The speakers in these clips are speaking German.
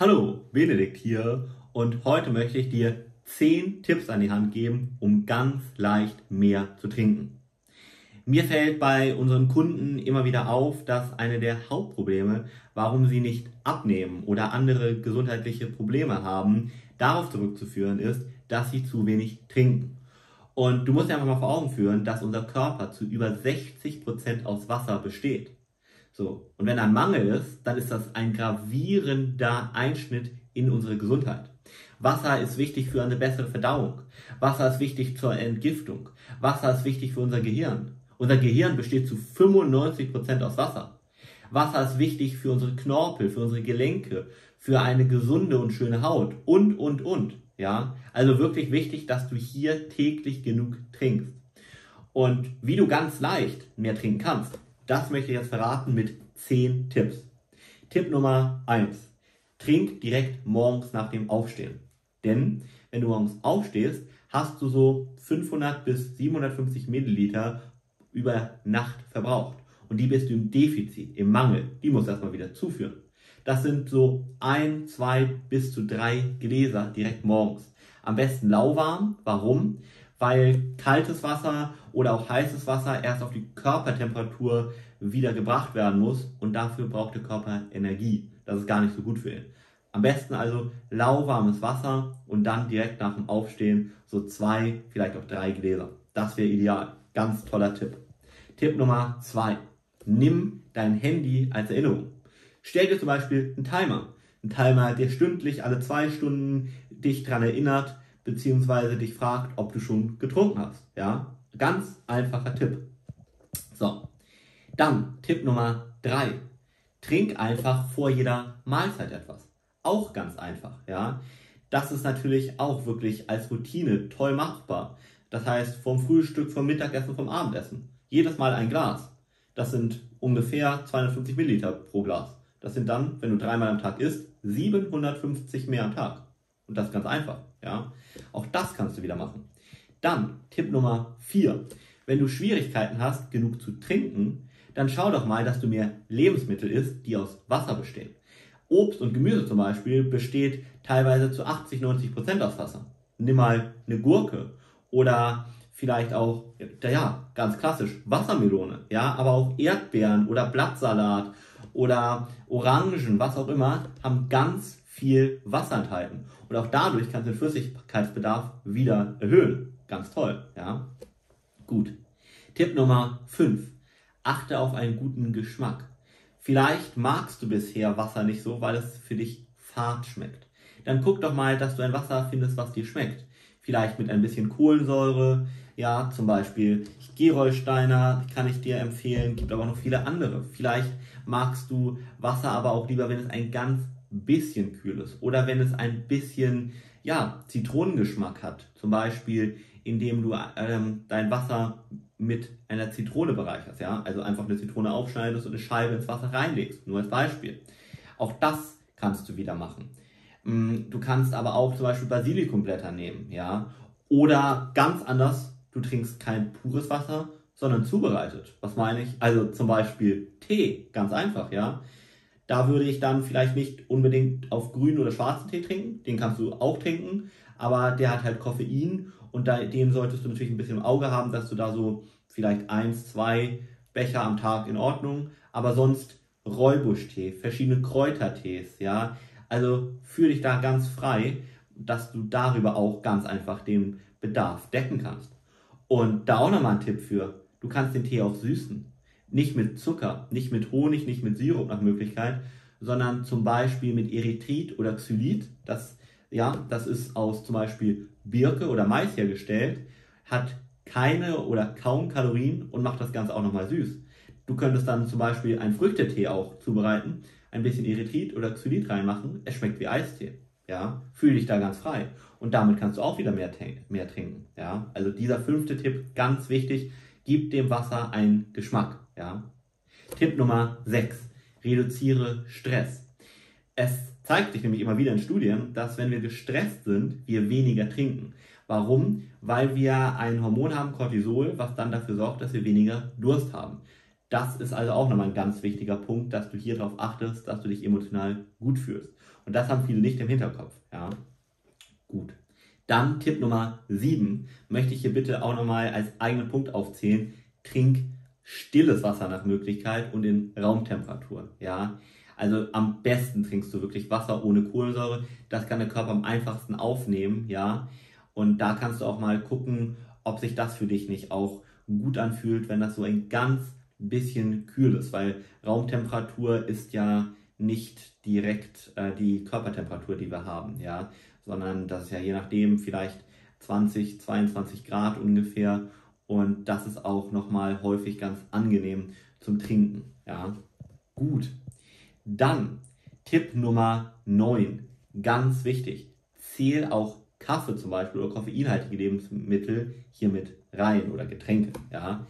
Hallo, Benedikt hier und heute möchte ich dir 10 Tipps an die Hand geben, um ganz leicht mehr zu trinken. Mir fällt bei unseren Kunden immer wieder auf, dass eine der Hauptprobleme, warum sie nicht abnehmen oder andere gesundheitliche Probleme haben, darauf zurückzuführen ist, dass sie zu wenig trinken. Und du musst dir einfach mal vor Augen führen, dass unser Körper zu über 60 Prozent aus Wasser besteht. So. Und wenn ein Mangel ist, dann ist das ein gravierender Einschnitt in unsere Gesundheit. Wasser ist wichtig für eine bessere Verdauung. Wasser ist wichtig zur Entgiftung. Wasser ist wichtig für unser Gehirn. Unser Gehirn besteht zu 95 Prozent aus Wasser. Wasser ist wichtig für unsere Knorpel, für unsere Gelenke, für eine gesunde und schöne Haut und, und, und. Ja, also wirklich wichtig, dass du hier täglich genug trinkst. Und wie du ganz leicht mehr trinken kannst, das möchte ich jetzt verraten mit 10 Tipps. Tipp Nummer 1. Trink direkt morgens nach dem Aufstehen. Denn wenn du morgens aufstehst, hast du so 500 bis 750 Milliliter über Nacht verbraucht. Und die bist du im Defizit, im Mangel. Die musst du erstmal wieder zuführen. Das sind so ein, zwei bis zu drei Gläser direkt morgens. Am besten lauwarm. Warum? Weil kaltes Wasser oder auch heißes Wasser erst auf die Körpertemperatur wieder gebracht werden muss und dafür braucht der Körper Energie. Das ist gar nicht so gut für ihn. Am besten also lauwarmes Wasser und dann direkt nach dem Aufstehen so zwei, vielleicht auch drei Gläser. Das wäre ideal. Ganz toller Tipp. Tipp Nummer zwei: Nimm dein Handy als Erinnerung. Stell dir zum Beispiel einen Timer. Ein Timer, der stündlich alle zwei Stunden dich daran erinnert, beziehungsweise dich fragt, ob du schon getrunken hast. Ja, ganz einfacher Tipp. So, dann Tipp Nummer drei: Trink einfach vor jeder Mahlzeit etwas. Auch ganz einfach. Ja, das ist natürlich auch wirklich als Routine toll machbar. Das heißt, vom Frühstück, vom Mittagessen, vom Abendessen. Jedes Mal ein Glas. Das sind ungefähr 250 Milliliter pro Glas. Das sind dann, wenn du dreimal am Tag isst, 750 mehr am Tag. Und das ganz einfach. Ja? Auch das kannst du wieder machen. Dann Tipp Nummer 4. Wenn du Schwierigkeiten hast, genug zu trinken, dann schau doch mal, dass du mehr Lebensmittel isst, die aus Wasser bestehen. Obst und Gemüse zum Beispiel besteht teilweise zu 80, 90 Prozent aus Wasser. Nimm mal eine Gurke oder vielleicht auch, ja, ganz klassisch, Wassermelone, ja, aber auch Erdbeeren oder Blattsalat oder Orangen, was auch immer, haben ganz viel Wasser enthalten. Und auch dadurch kannst du den Flüssigkeitsbedarf wieder erhöhen. Ganz toll, ja. Gut. Tipp Nummer 5. Achte auf einen guten Geschmack. Vielleicht magst du bisher Wasser nicht so, weil es für dich fad schmeckt. Dann guck doch mal, dass du ein Wasser findest, was dir schmeckt. Vielleicht mit ein bisschen Kohlensäure, ja, zum Beispiel Gerolsteiner kann ich dir empfehlen, gibt aber noch viele andere. Vielleicht magst du Wasser aber auch lieber, wenn es ein ganz bisschen kühl ist oder wenn es ein bisschen ja, Zitronengeschmack hat, zum Beispiel indem du ähm, dein Wasser mit einer Zitrone bereicherst, ja, also einfach eine Zitrone aufschneidest und eine Scheibe ins Wasser reinlegst, nur als Beispiel. Auch das kannst du wieder machen. Mm, du kannst aber auch zum Beispiel Basilikumblätter nehmen, ja, oder ganz anders, du trinkst kein pures Wasser, sondern zubereitet. Was meine ich? Also zum Beispiel Tee, ganz einfach, ja. Da würde ich dann vielleicht nicht unbedingt auf grünen oder schwarzen Tee trinken. Den kannst du auch trinken, aber der hat halt Koffein und da, den solltest du natürlich ein bisschen im Auge haben, dass du da so vielleicht eins, zwei Becher am Tag in Ordnung, aber sonst Räubuschtee, verschiedene Kräutertees, ja. Also fühle dich da ganz frei, dass du darüber auch ganz einfach den Bedarf decken kannst. Und da auch nochmal ein Tipp für, du kannst den Tee auch süßen. Nicht mit Zucker, nicht mit Honig, nicht mit Sirup nach Möglichkeit, sondern zum Beispiel mit Erythrit oder Xylit. Das, ja, das ist aus zum Beispiel Birke oder Mais hergestellt, hat keine oder kaum Kalorien und macht das Ganze auch nochmal süß. Du könntest dann zum Beispiel einen Früchtetee auch zubereiten, ein bisschen Erythrit oder Xylit reinmachen. Es schmeckt wie Eistee. Ja, fühl dich da ganz frei. Und damit kannst du auch wieder mehr, mehr trinken. Ja, also dieser fünfte Tipp, ganz wichtig, gib dem Wasser einen Geschmack. Ja? Tipp Nummer 6. Reduziere Stress. Es zeigt sich nämlich immer wieder in Studien, dass wenn wir gestresst sind, wir weniger trinken. Warum? Weil wir ein Hormon haben, Cortisol, was dann dafür sorgt, dass wir weniger Durst haben. Das ist also auch nochmal ein ganz wichtiger Punkt, dass du hier darauf achtest, dass du dich emotional gut fühlst. Und das haben viele nicht im Hinterkopf. Ja, gut. Dann Tipp Nummer 7 möchte ich hier bitte auch nochmal als eigenen Punkt aufzählen. Trink stilles Wasser nach Möglichkeit und in Raumtemperatur. Ja, also am besten trinkst du wirklich Wasser ohne Kohlensäure. Das kann der Körper am einfachsten aufnehmen. Ja, und da kannst du auch mal gucken, ob sich das für dich nicht auch gut anfühlt, wenn das so ein ganz bisschen kühl ist, weil Raumtemperatur ist ja nicht direkt äh, die Körpertemperatur, die wir haben, ja, sondern das ist ja je nachdem vielleicht 20, 22 Grad ungefähr und das ist auch nochmal häufig ganz angenehm zum Trinken, ja. Gut. Dann Tipp Nummer 9, ganz wichtig, zähl auch Kaffee zum Beispiel oder koffeinhaltige Lebensmittel hier mit rein oder Getränke, ja.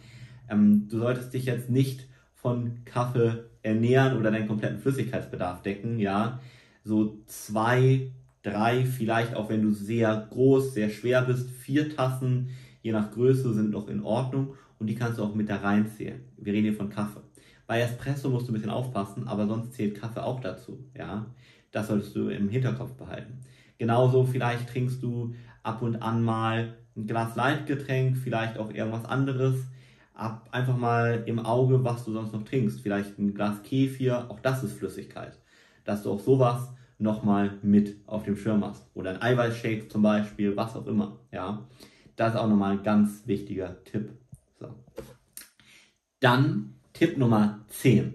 Ähm, du solltest dich jetzt nicht von Kaffee ernähren oder deinen kompletten Flüssigkeitsbedarf decken, ja. So zwei, drei, vielleicht auch wenn du sehr groß, sehr schwer bist, vier Tassen, je nach Größe sind noch in Ordnung und die kannst du auch mit da reinzählen. Wir reden hier von Kaffee. Bei Espresso musst du ein bisschen aufpassen, aber sonst zählt Kaffee auch dazu, ja. Das solltest du im Hinterkopf behalten. Genauso vielleicht trinkst du ab und an mal ein Glas Leitgetränk, vielleicht auch irgendwas anderes ab einfach mal im Auge, was du sonst noch trinkst. Vielleicht ein Glas Kefir, auch das ist Flüssigkeit. Dass du auch sowas nochmal mit auf dem Schirm hast. Oder ein Eiweißshake zum Beispiel, was auch immer. Ja, das ist auch nochmal ein ganz wichtiger Tipp. So. Dann Tipp Nummer 10.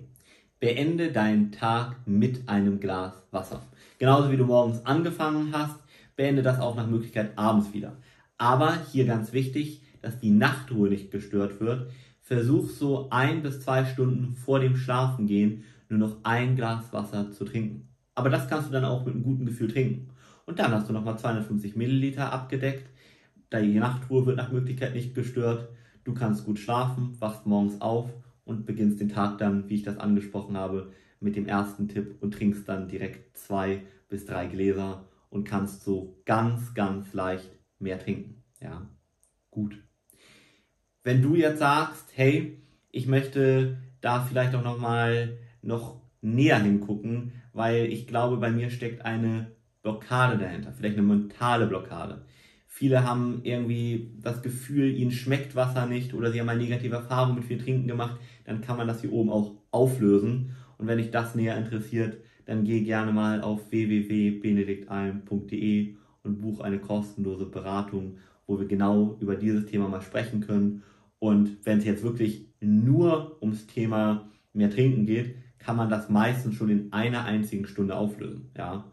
Beende deinen Tag mit einem Glas Wasser. Genauso wie du morgens angefangen hast, beende das auch nach Möglichkeit abends wieder. Aber hier ganz wichtig, dass die Nachtruhe nicht gestört wird, versuch so ein bis zwei Stunden vor dem Schlafengehen nur noch ein Glas Wasser zu trinken. Aber das kannst du dann auch mit einem guten Gefühl trinken. Und dann hast du nochmal 250 Milliliter abgedeckt. Die Nachtruhe wird nach Möglichkeit nicht gestört. Du kannst gut schlafen, wachst morgens auf und beginnst den Tag dann, wie ich das angesprochen habe, mit dem ersten Tipp und trinkst dann direkt zwei bis drei Gläser und kannst so ganz, ganz leicht mehr trinken. Ja, gut. Wenn du jetzt sagst, hey, ich möchte da vielleicht auch noch mal noch näher hingucken, weil ich glaube, bei mir steckt eine Blockade dahinter, vielleicht eine mentale Blockade. Viele haben irgendwie das Gefühl, ihnen schmeckt Wasser nicht oder sie haben eine negative Erfahrung mit viel Trinken gemacht, dann kann man das hier oben auch auflösen. Und wenn dich das näher interessiert, dann geh gerne mal auf www.benediktalm.de und buch eine kostenlose Beratung, wo wir genau über dieses Thema mal sprechen können und wenn es jetzt wirklich nur ums Thema mehr trinken geht, kann man das meistens schon in einer einzigen Stunde auflösen. Ja?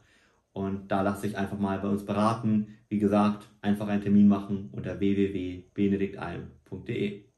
Und da lasse ich einfach mal bei uns beraten. Wie gesagt, einfach einen Termin machen unter www.benediktalm.de.